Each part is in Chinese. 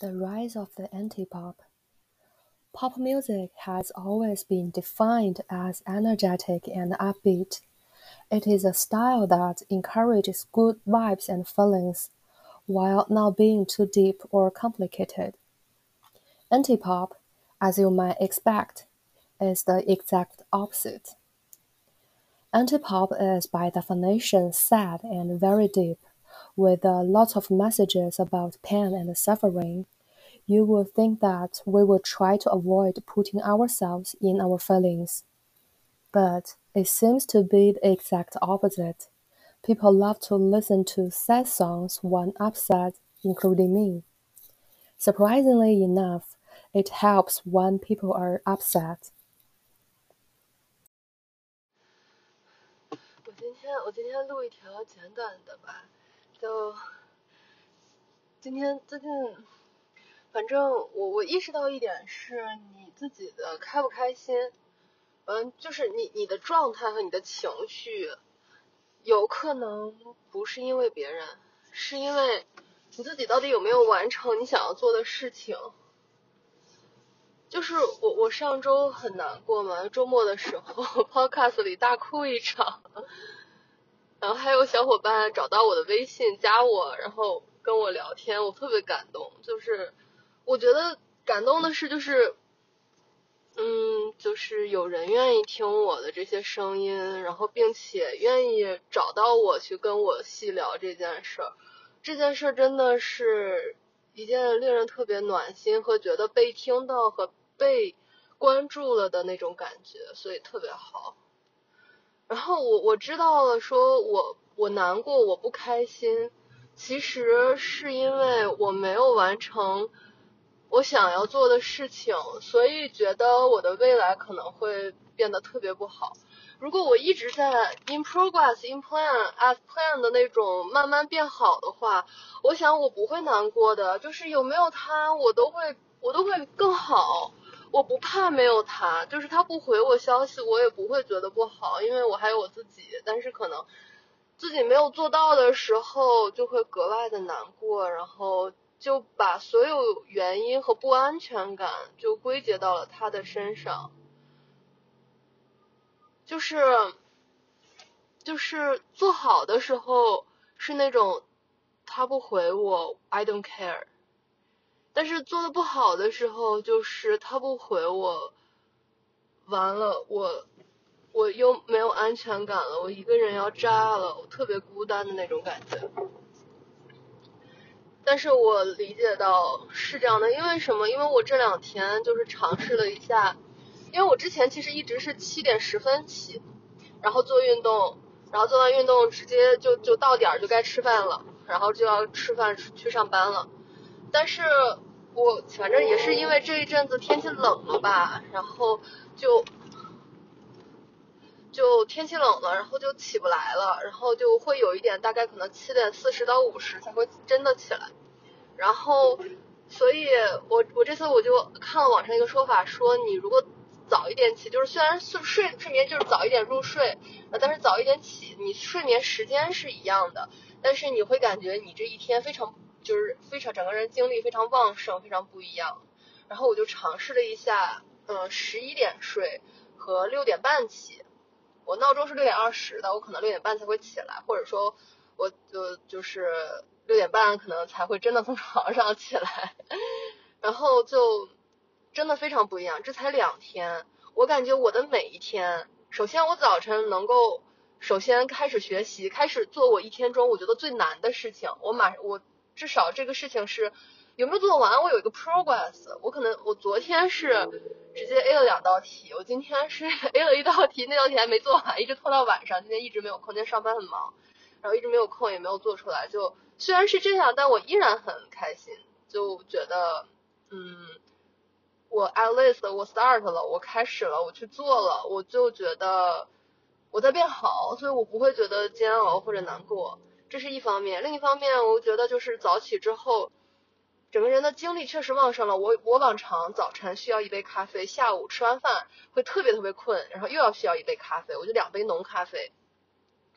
The rise of the anti-pop. Pop music has always been defined as energetic and upbeat. It is a style that encourages good vibes and feelings, while not being too deep or complicated. Anti-pop, as you might expect, is the exact opposite. Anti-pop is by definition sad and very deep with a lot of messages about pain and suffering, you would think that we would try to avoid putting ourselves in our feelings. But it seems to be the exact opposite. People love to listen to sad songs when upset, including me. Surprisingly enough, it helps when people are upset. 我今天我今天录一条简短的吧。 就今天最近，反正我我意识到一点是，你自己的开不开心，嗯，就是你你的状态和你的情绪，有可能不是因为别人，是因为你自己到底有没有完成你想要做的事情。就是我我上周很难过嘛，周末的时候 Podcast 里大哭一场。然后还有小伙伴找到我的微信加我，然后跟我聊天，我特别感动。就是我觉得感动的是，就是嗯，就是有人愿意听我的这些声音，然后并且愿意找到我去跟我细聊这件事儿。这件事儿真的是一件令人特别暖心和觉得被听到和被关注了的那种感觉，所以特别好。然后我我知道了，说我我难过，我不开心，其实是因为我没有完成我想要做的事情，所以觉得我的未来可能会变得特别不好。如果我一直在 in progress, in plan, as plan 的那种慢慢变好的话，我想我不会难过的，就是有没有他，我都会我都会更好。我不怕没有他，就是他不回我消息，我也不会觉得不好，因为我还有我自己。但是可能自己没有做到的时候，就会格外的难过，然后就把所有原因和不安全感就归结到了他的身上。就是就是做好的时候是那种他不回我，I don't care。但是做的不好的时候，就是他不回我，完了，我我又没有安全感了，我一个人要炸了，我特别孤单的那种感觉。但是我理解到是这样的，因为什么？因为我这两天就是尝试了一下，因为我之前其实一直是七点十分起，然后做运动，然后做完运动直接就就到点儿就该吃饭了，然后就要吃饭去上班了，但是。我反正也是因为这一阵子天气冷了吧，然后就就天气冷了，然后就起不来了，然后就会有一点，大概可能七点四十到五十才会真的起来。然后，所以我我这次我就看了网上一个说法，说你如果早一点起，就是虽然睡睡睡眠就是早一点入睡，但是早一点起，你睡眠时间是一样的，但是你会感觉你这一天非常。就是非常整个人精力非常旺盛，非常不一样。然后我就尝试了一下，嗯，十一点睡和六点半起。我闹钟是六点二十的，我可能六点半才会起来，或者说，我就就是六点半可能才会真的从床上起来。然后就真的非常不一样。这才两天，我感觉我的每一天，首先我早晨能够首先开始学习，开始做我一天中我觉得最难的事情。我马我。至少这个事情是有没有做完，我有一个 progress。我可能我昨天是直接 A 了两道题，我今天是 A 了一道题，那道题还没做完，一直拖到晚上。今天一直没有空，今天上班很忙，然后一直没有空，也没有做出来。就虽然是这样，但我依然很开心，就觉得嗯，我 at least 我 start 了，我开始了，我去做了，我就觉得我在变好，所以我不会觉得煎熬或者难过。这是一方面，另一方面，我觉得就是早起之后，整个人的精力确实旺盛了。我我往常早晨需要一杯咖啡，下午吃完饭会特别特别困，然后又要需要一杯咖啡，我就两杯浓咖啡。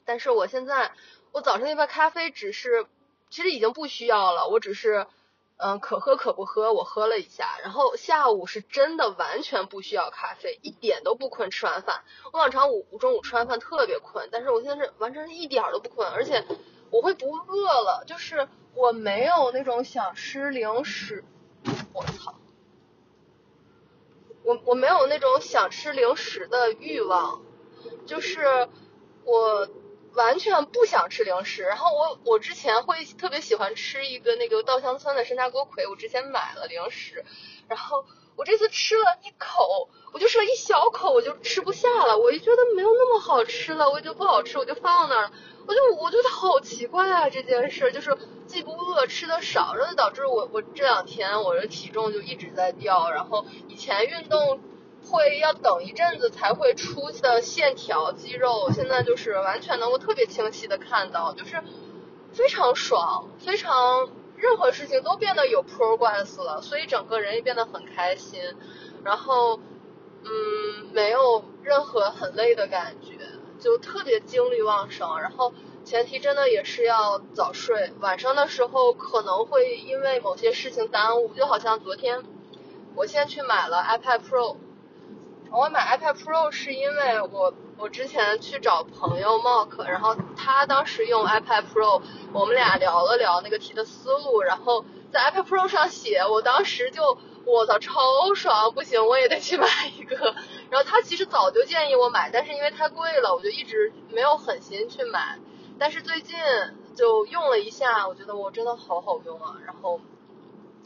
但是我现在，我早上那杯咖啡只是，其实已经不需要了，我只是，嗯，可喝可不喝，我喝了一下，然后下午是真的完全不需要咖啡，一点都不困。吃完饭，我往常午中午吃完饭特别困，但是我现在是完全是一点儿都不困，而且我会不饿了，就是我没有那种想吃零食，我操，我我没有那种想吃零食的欲望，就是我。完全不想吃零食，然后我我之前会特别喜欢吃一个那个稻香村的山楂锅盔，我之前买了零食，然后我这次吃了一口，我就吃了一小口，我就吃不下了，我就觉得没有那么好吃了，我就不好吃，我就放那儿了，我就我觉得好奇怪啊这件事，就是既不饿，吃的少，然后导致我我这两天我的体重就一直在掉，然后以前运动。会要等一阵子才会出的线条肌肉，现在就是完全能够特别清晰的看到，就是非常爽，非常任何事情都变得有 progress 了，所以整个人也变得很开心，然后嗯没有任何很累的感觉，就特别精力旺盛，然后前提真的也是要早睡，晚上的时候可能会因为某些事情耽误，就好像昨天我先去买了 iPad Pro。我买 iPad Pro 是因为我我之前去找朋友 Mark，然后他当时用 iPad Pro，我们俩聊了聊那个题的思路，然后在 iPad Pro 上写，我当时就我操超爽，不行我也得去买一个。然后他其实早就建议我买，但是因为太贵了，我就一直没有狠心去买。但是最近就用了一下，我觉得我真的好好用啊，然后。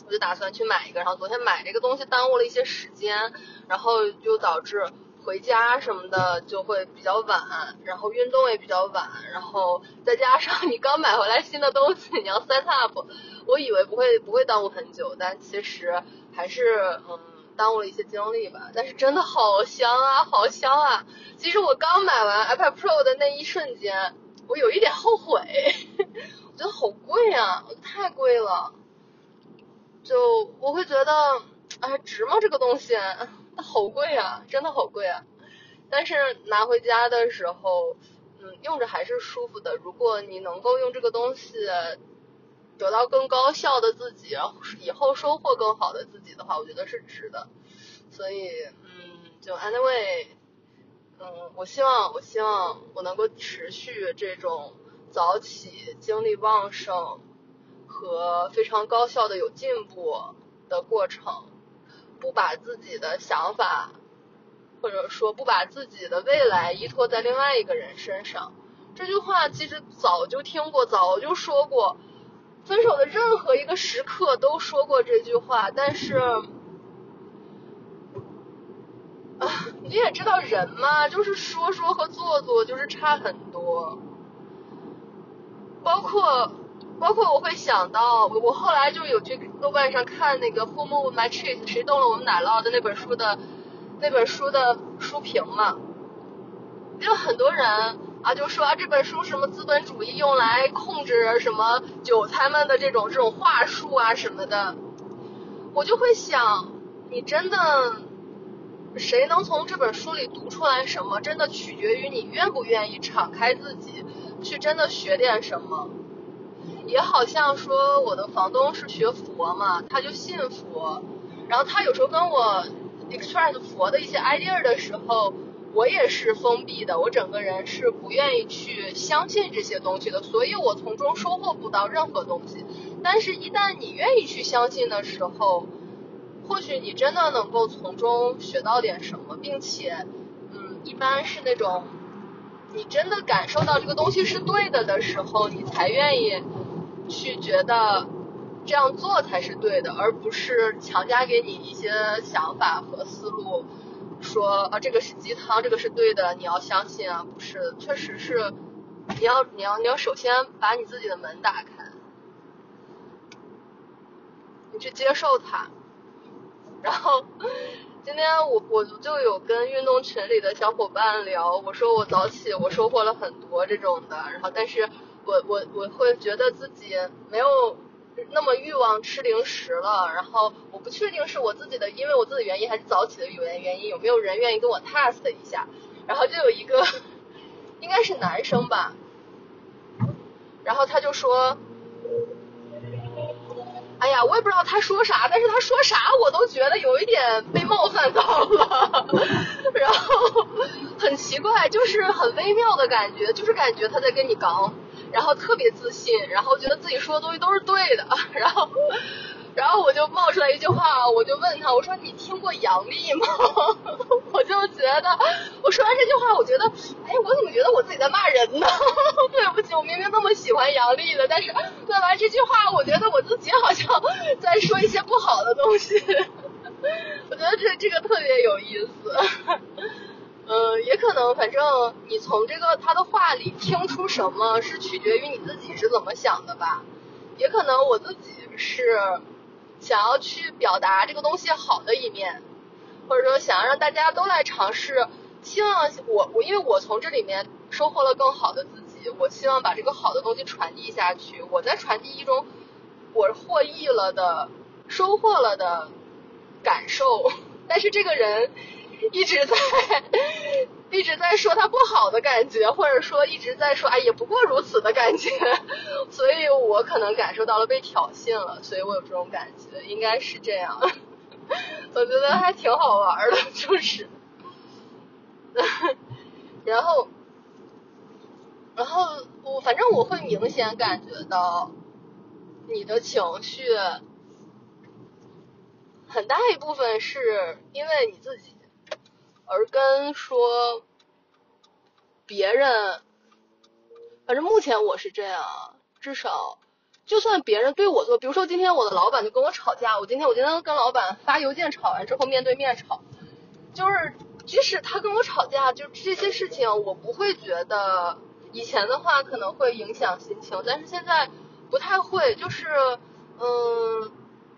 我就打算去买一个，然后昨天买这个东西耽误了一些时间，然后就导致回家什么的就会比较晚，然后运动也比较晚，然后再加上你刚买回来新的东西，你要 set up，我以为不会不会耽误很久，但其实还是嗯耽误了一些精力吧。但是真的好香啊，好香啊！其实我刚买完 iPad Pro 的那一瞬间，我有一点后悔，我觉得好贵啊，太贵了。就我会觉得，哎，值吗？这个东西，好贵啊，真的好贵啊。但是拿回家的时候，嗯，用着还是舒服的。如果你能够用这个东西得到更高效的自己，然后以后收获更好的自己的话，我觉得是值的。所以，嗯，就 anyway，嗯，我希望，我希望我能够持续这种早起、精力旺盛。和非常高效的有进步的过程，不把自己的想法，或者说不把自己的未来依托在另外一个人身上。这句话其实早就听过，早就说过，分手的任何一个时刻都说过这句话。但是，啊，你也知道人嘛，就是说说和做做就是差很多，包括。包括我会想到，我后来就有去豆瓣上看那个《Who Moved My Cheese》谁动了我们奶酪的那本书的那本书的书评嘛，就很多人啊就说啊这本书什么资本主义用来控制什么韭菜们的这种这种话术啊什么的，我就会想，你真的谁能从这本书里读出来什么，真的取决于你愿不愿意敞开自己去真的学点什么。也好像说我的房东是学佛嘛，他就信佛，然后他有时候跟我 extract 佛的一些 idea 的时候，我也是封闭的，我整个人是不愿意去相信这些东西的，所以我从中收获不到任何东西。但是，一旦你愿意去相信的时候，或许你真的能够从中学到点什么，并且，嗯，一般是那种你真的感受到这个东西是对的的时候，你才愿意。去觉得这样做才是对的，而不是强加给你一些想法和思路，说啊这个是鸡汤，这个是对的，你要相信啊，不是，确实是，你要你要你要首先把你自己的门打开，你去接受它，然后今天我我就有跟运动群里的小伙伴聊，我说我早起我收获了很多这种的，然后但是。我我我会觉得自己没有那么欲望吃零食了，然后我不确定是我自己的，因为我自己原因还是早起的原原因，有没有人愿意跟我 test 一下？然后就有一个应该是男生吧，然后他就说，哎呀。我也不知道他说啥，但是他说啥我都觉得有一点被冒犯到了，然后很奇怪，就是很微妙的感觉，就是感觉他在跟你刚，然后特别自信，然后觉得自己说的东西都是对的，然后。然后我就冒出来一句话，我就问他，我说你听过杨笠吗？我就觉得，我说完这句话，我觉得，哎，我怎么觉得我自己在骂人呢？对不起，我明明那么喜欢杨笠的，但是问完这句话，我觉得我自己好像在说一些不好的东西。我觉得这这个特别有意思。嗯，也可能，反正你从这个他的话里听出什么是取决于你自己是怎么想的吧。也可能我自己是。想要去表达这个东西好的一面，或者说想要让大家都来尝试，希望我我因为我从这里面收获了更好的自己，我希望把这个好的东西传递下去。我在传递一种我获益了的、收获了的感受，但是这个人 一直在。一直在说他不好的感觉，或者说一直在说哎也不过如此的感觉，所以我可能感受到了被挑衅了，所以我有这种感觉，应该是这样。我觉得还挺好玩的，就是，然后，然后我反正我会明显感觉到你的情绪很大一部分是因为你自己。而跟说别人，反正目前我是这样，至少就算别人对我做，比如说今天我的老板就跟我吵架，我今天我今天跟老板发邮件吵完之后面对面吵，就是即使他跟我吵架，就这些事情我不会觉得以前的话可能会影响心情，但是现在不太会，就是嗯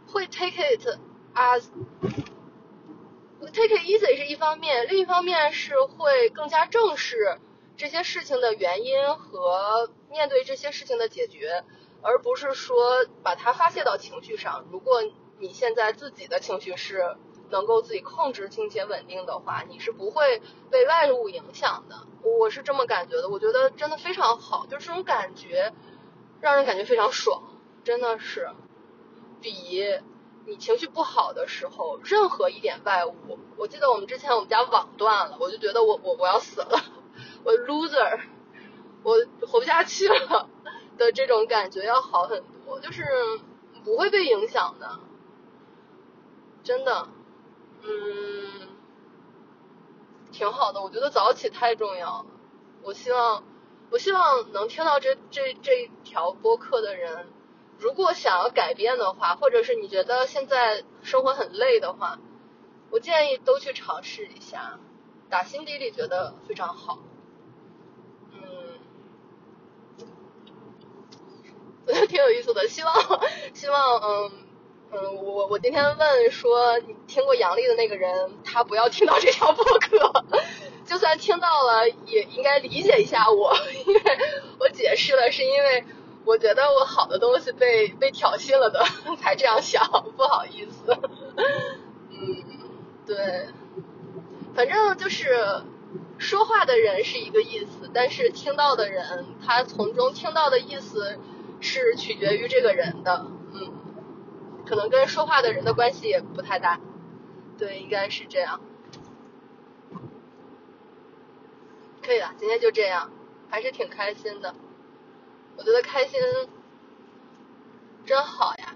会 take it as。Take it easy 是一方面，另一方面是会更加正视这些事情的原因和面对这些事情的解决，而不是说把它发泄到情绪上。如果你现在自己的情绪是能够自己控制并且稳定的话，你是不会被外物影响的。我是这么感觉的，我觉得真的非常好，就是这种感觉让人感觉非常爽，真的是比。你情绪不好的时候，任何一点外物，我记得我们之前我们家网断了，我就觉得我我我要死了，我 loser，我活不下去了的这种感觉要好很多，就是不会被影响的，真的，嗯，挺好的，我觉得早起太重要了，我希望我希望能听到这这这一条播客的人。如果想要改变的话，或者是你觉得现在生活很累的话，我建议都去尝试一下，打心底里觉得非常好。嗯，我觉得挺有意思的。希望希望嗯嗯，我我今天问说你听过杨笠的那个人，他不要听到这条播客，就算听到了也应该理解一下我，因为我解释了是因为。我觉得我好的东西被被挑衅了的，才这样想，不好意思。嗯，对，反正就是说话的人是一个意思，但是听到的人，他从中听到的意思是取决于这个人的，嗯，可能跟说话的人的关系也不太大。对，应该是这样。可以了，今天就这样，还是挺开心的。我觉得开心真好呀，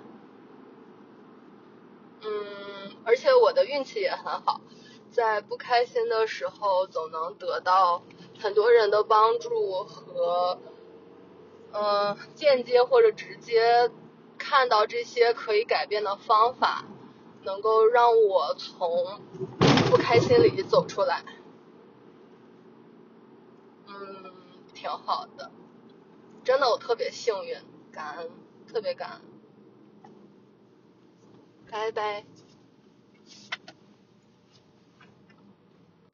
嗯，而且我的运气也很好，在不开心的时候总能得到很多人的帮助和，嗯，间接或者直接看到这些可以改变的方法，能够让我从不开心里走出来，嗯，挺好的。真的，我特别幸运，感恩，特别感恩，拜拜。